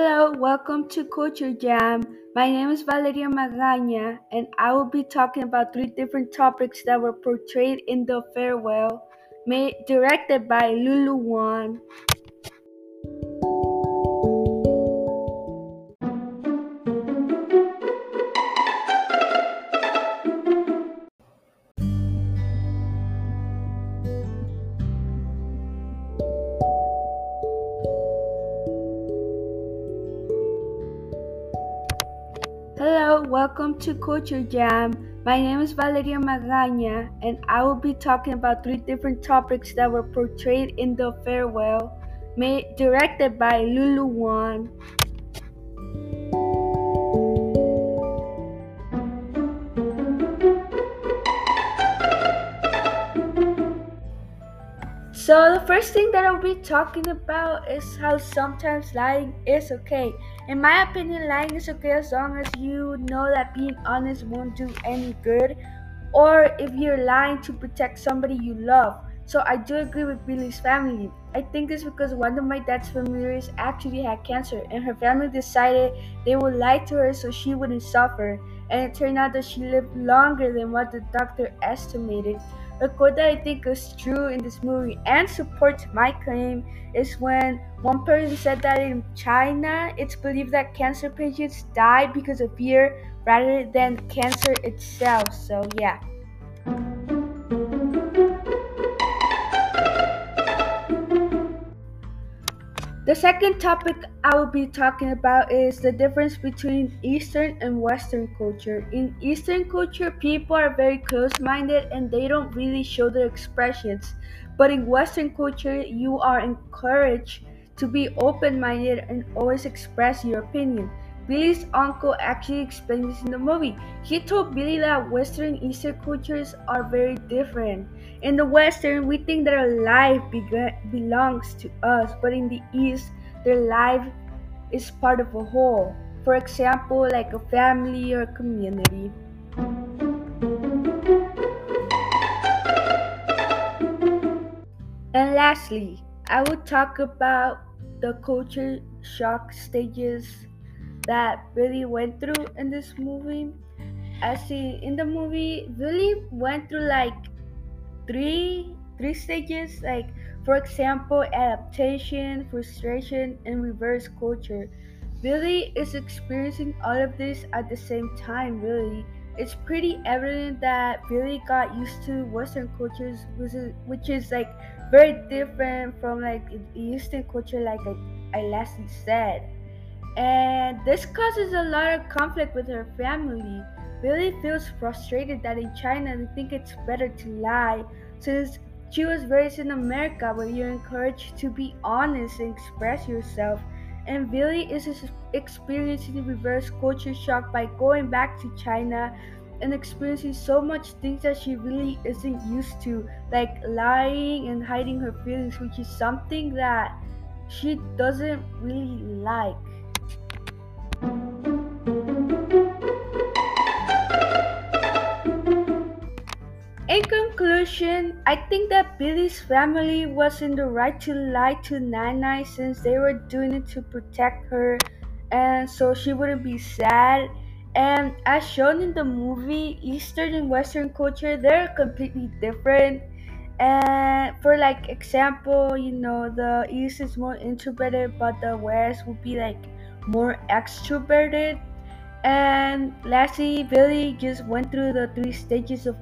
Hello, welcome to Culture Jam. My name is Valeria Magaña, and I will be talking about three different topics that were portrayed in The Farewell, made, directed by Lulu Wang. Welcome to Culture Jam. My name is Valeria Magaña, and I will be talking about three different topics that were portrayed in The Farewell, made, directed by Lulu Wang. The first thing that I'll be talking about is how sometimes lying is okay. In my opinion, lying is okay as long as you know that being honest won't do any good, or if you're lying to protect somebody you love. So, I do agree with Billy's family. I think this because one of my dad's familiars actually had cancer, and her family decided they would lie to her so she wouldn't suffer. And it turned out that she lived longer than what the doctor estimated. A quote that I think is true in this movie and supports my claim is when one person said that in China, it's believed that cancer patients die because of fear rather than cancer itself. So, yeah. The second topic I will be talking about is the difference between Eastern and Western culture. In Eastern culture, people are very close minded and they don't really show their expressions. But in Western culture, you are encouraged to be open minded and always express your opinion. Billy's uncle actually explained this in the movie. He told Billy that Western and Eastern cultures are very different. In the Western, we think that our life be- belongs to us, but in the East, their life is part of a whole. For example, like a family or community. And lastly, I will talk about the culture shock stages that Billy went through in this movie. As see in the movie, Billy went through like three three stages, like for example, adaptation, frustration, and reverse culture. Billy is experiencing all of this at the same time, really. It's pretty evident that Billy got used to Western cultures, which is, which is like very different from like Eastern culture, like I, I last said. And this causes a lot of conflict with her family. Billy feels frustrated that in China they think it's better to lie since she was raised in America where you're encouraged to be honest and express yourself. And Billy is experiencing reverse culture shock by going back to China and experiencing so much things that she really isn't used to, like lying and hiding her feelings, which is something that she doesn't really like. I think that Billy's family was in the right to lie to Nana since they were doing it to protect her and so she wouldn't be sad. And as shown in the movie, Eastern and Western culture, they're completely different. And for like example, you know, the East is more introverted, but the West would be like more extroverted. And lastly, Billy just went through the three stages of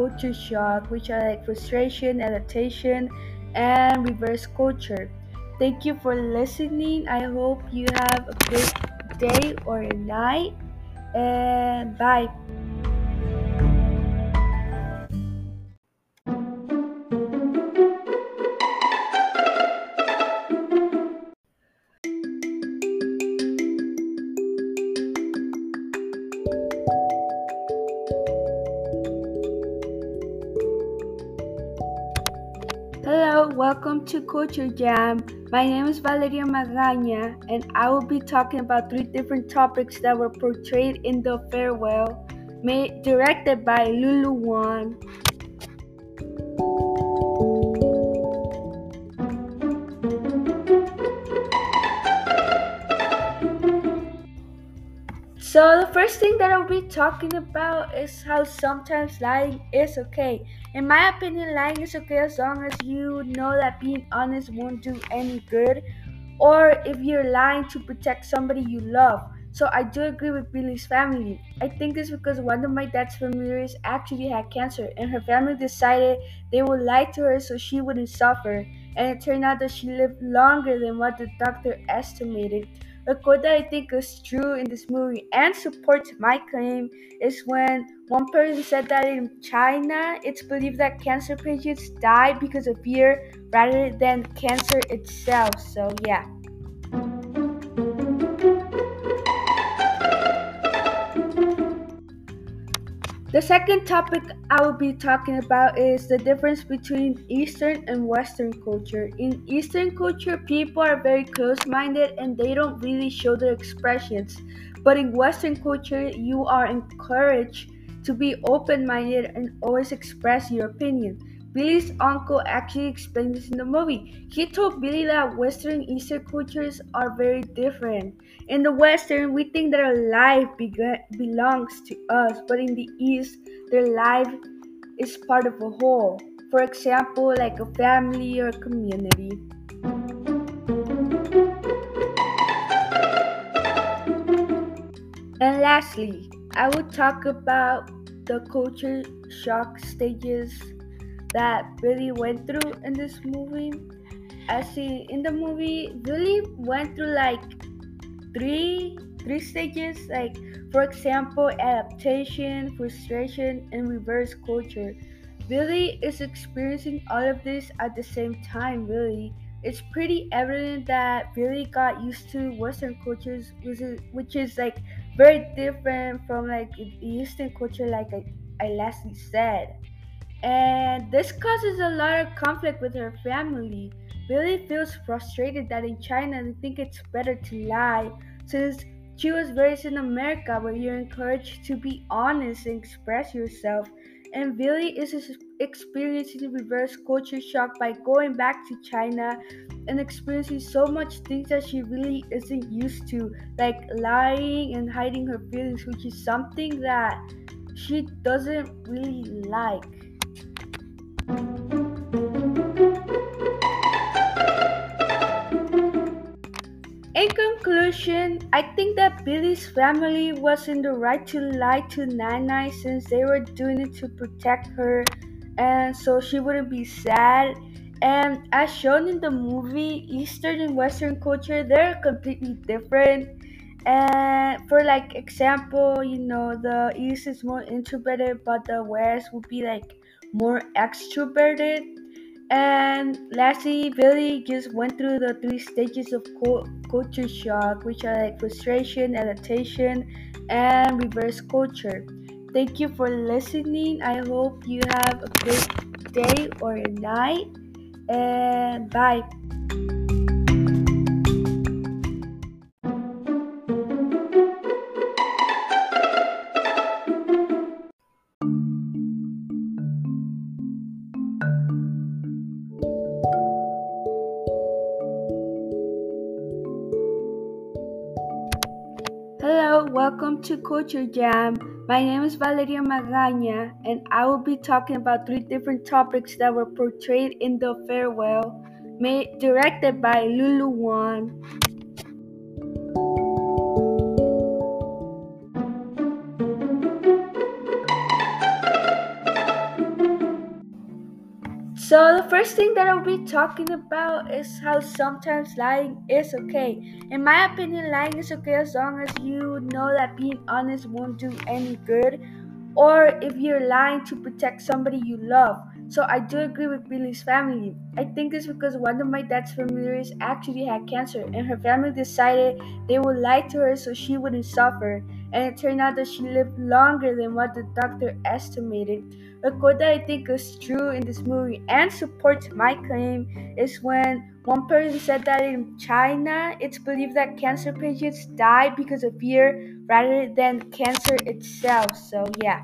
culture shock, which are like frustration, adaptation, and reverse culture. Thank you for listening. I hope you have a great day or night. And bye. Welcome to Culture Jam. My name is Valeria Magaña, and I will be talking about three different topics that were portrayed in The Farewell, made, directed by Lulu Wang. The first thing that I'll be talking about is how sometimes lying is okay. In my opinion, lying is okay as long as you know that being honest won't do any good, or if you're lying to protect somebody you love. So I do agree with Billy's family. I think this because one of my dad's familiars actually had cancer, and her family decided they would lie to her so she wouldn't suffer. And it turned out that she lived longer than what the doctor estimated. A quote that I think is true in this movie and supports my claim is when one person said that in China, it's believed that cancer patients die because of fear rather than cancer itself. So, yeah. The second topic I will be talking about is the difference between Eastern and Western culture. In Eastern culture, people are very close minded and they don't really show their expressions. But in Western culture, you are encouraged to be open minded and always express your opinion. Billy's uncle actually explained this in the movie. He told Billy that Western and Eastern cultures are very different. In the Western, we think that our life belongs to us, but in the East, their life is part of a whole. For example, like a family or a community. And lastly, I will talk about the culture shock stages that Billy went through in this movie. As in the movie, Billy went through like three three stages. Like for example, adaptation, frustration, and reverse culture. Billy is experiencing all of this at the same time. Really, it's pretty evident that Billy got used to Western cultures, which is, which is like very different from like Eastern culture, like I, I lastly said and this causes a lot of conflict with her family. Billy feels frustrated that in China they think it's better to lie since she was raised in America where you're encouraged to be honest and express yourself. And Billy is experiencing reverse culture shock by going back to China and experiencing so much things that she really isn't used to, like lying and hiding her feelings, which is something that she doesn't really like. In conclusion, I think that Billy's family was in the right to lie to Nai since they were doing it to protect her and so she wouldn't be sad. And as shown in the movie, Eastern and Western culture, they're completely different. And for like example, you know, the East is more introverted, but the West would be like more extroverted. And lastly, Billy just went through the three stages of culture shock, which are like frustration, adaptation, and reverse culture. Thank you for listening. I hope you have a great day or a night. And bye. To Culture Jam. My name is Valeria Magaña, and I will be talking about three different topics that were portrayed in The Farewell, made, directed by Lulu Wang. So, the first thing that I'll be talking about is how sometimes lying is okay. In my opinion, lying is okay as long as you know that being honest won't do any good, or if you're lying to protect somebody you love. So I do agree with Billy's family. I think it's because one of my dad's familiars actually had cancer, and her family decided they would lie to her so she wouldn't suffer. And it turned out that she lived longer than what the doctor estimated. A quote that I think is true in this movie and supports my claim is when one person said that in China, it's believed that cancer patients die because of fear rather than cancer itself. So, yeah.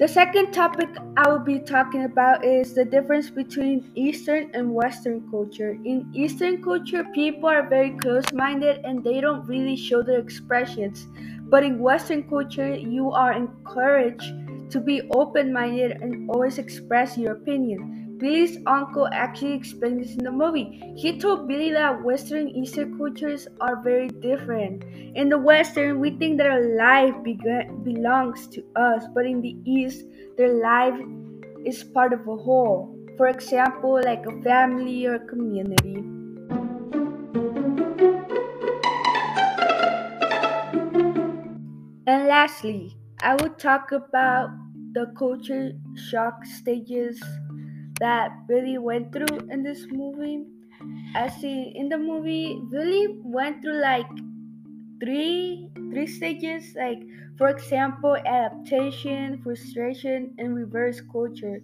The second topic I will be talking about is the difference between Eastern and Western culture. In Eastern culture, people are very close minded and they don't really show their expressions. But in Western culture, you are encouraged to be open minded and always express your opinion. Billy's uncle actually explained this in the movie. He told Billy that Western and Eastern cultures are very different. In the Western, we think that our life belongs to us, but in the East, their life is part of a whole. For example, like a family or community. And lastly, I will talk about the culture shock stages that Billy went through in this movie. As see in the movie, Billy went through like three three stages, like for example, adaptation, frustration, and reverse culture.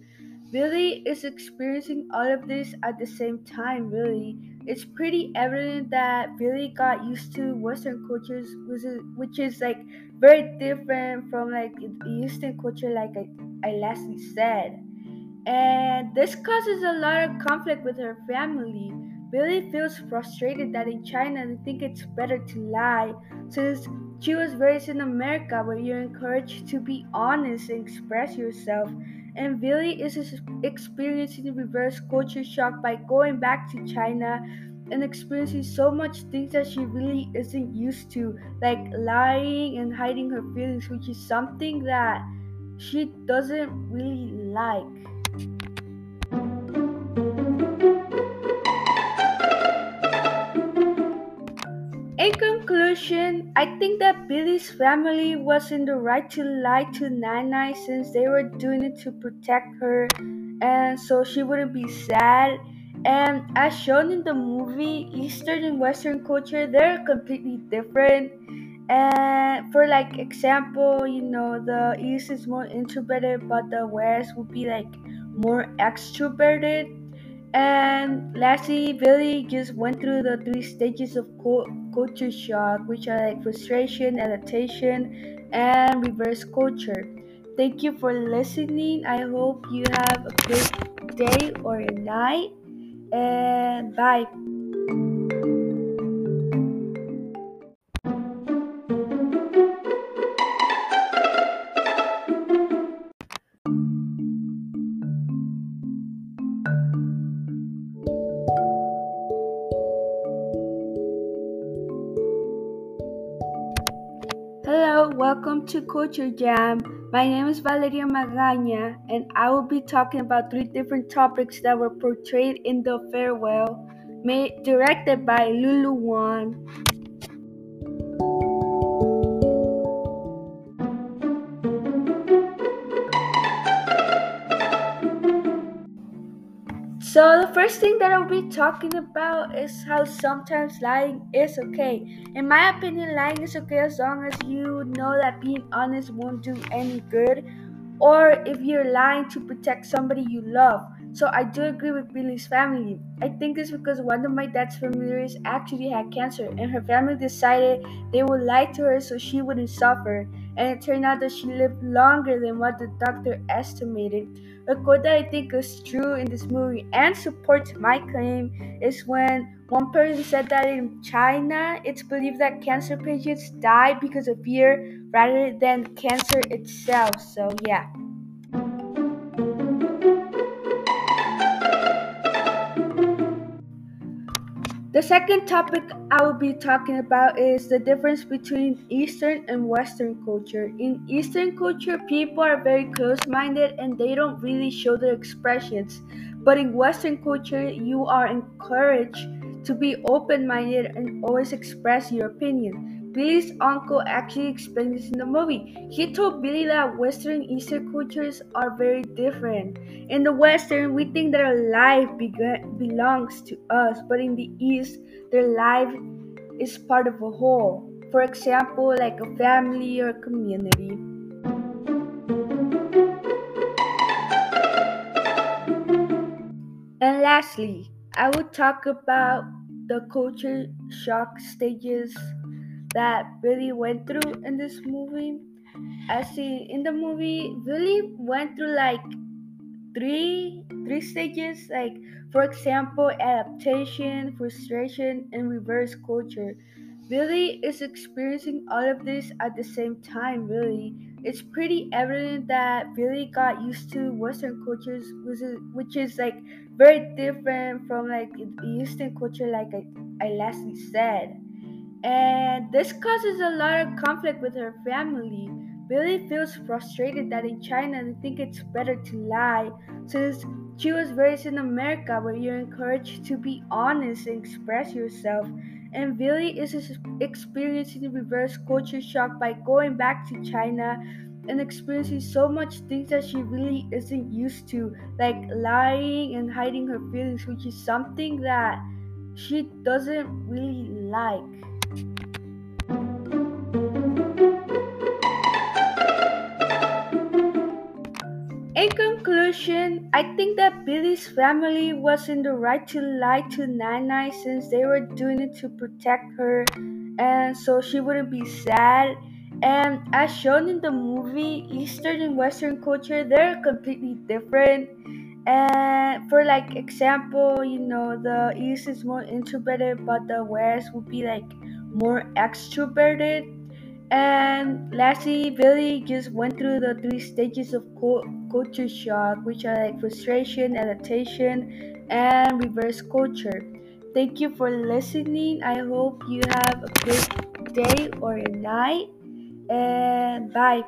Billy is experiencing all of this at the same time, really. It's pretty evident that Billy got used to Western cultures, which is, which is like very different from like Eastern culture, like I, I lastly said and this causes a lot of conflict with her family. Billy feels frustrated that in China they think it's better to lie since she was raised in America where you're encouraged to be honest and express yourself. And Billy is experiencing reverse culture shock by going back to China and experiencing so much things that she really isn't used to, like lying and hiding her feelings, which is something that she doesn't really like. In conclusion, I think that Billy's family was in the right to lie to Nana since they were doing it to protect her and so she wouldn't be sad. And as shown in the movie, Eastern and Western culture, they're completely different. And for like example, you know, the East is more introverted, but the West would be like more extroverted. And lastly, Billy just went through the three stages of culture shock, which are like frustration, adaptation, and reverse culture. Thank you for listening. I hope you have a great day or a night. And bye. To Culture Jam. My name is Valeria Magaña, and I will be talking about three different topics that were portrayed in The Farewell, made, directed by Lulu Wang. So, the first thing that I'll be talking about is how sometimes lying is okay. In my opinion, lying is okay as long as you know that being honest won't do any good, or if you're lying to protect somebody you love. So, I do agree with Billy's family. I think it's because one of my dad's familiars actually had cancer, and her family decided they would lie to her so she wouldn't suffer. And it turned out that she lived longer than what the doctor estimated. A quote that I think is true in this movie and supports my claim is when one person said that in China, it's believed that cancer patients die because of fear rather than cancer itself. So, yeah. The second topic I will be talking about is the difference between Eastern and Western culture. In Eastern culture, people are very close minded and they don't really show their expressions. But in Western culture, you are encouraged to be open minded and always express your opinion. Billy's uncle actually explained this in the movie. He told Billy that Western and Eastern cultures are very different. In the Western, we think that our life belongs to us, but in the East, their life is part of a whole. For example, like a family or community. And lastly, I will talk about the culture shock stages that Billy went through in this movie. as see in the movie, Billy went through like three three stages. Like for example, adaptation, frustration, and reverse culture. Billy is experiencing all of this at the same time. Really, it's pretty evident that Billy got used to Western cultures, which is, which is like very different from like Eastern culture, like I, I lastly said and this causes a lot of conflict with her family. Billy feels frustrated that in China they think it's better to lie, since she was raised in America where you're encouraged to be honest and express yourself. And Billy is experiencing reverse culture shock by going back to China and experiencing so much things that she really isn't used to, like lying and hiding her feelings, which is something that she doesn't really like. Conclusion, I think that Billy's family was in the right to lie to Nai since they were doing it to protect her and so she wouldn't be sad. And as shown in the movie, Eastern and Western culture, they're completely different. And for like example, you know, the East is more introverted, but the West would be like more extroverted. And lastly, Billy just went through the three stages of culture shock, which are like frustration, adaptation, and reverse culture. Thank you for listening. I hope you have a great day or a night. And bye.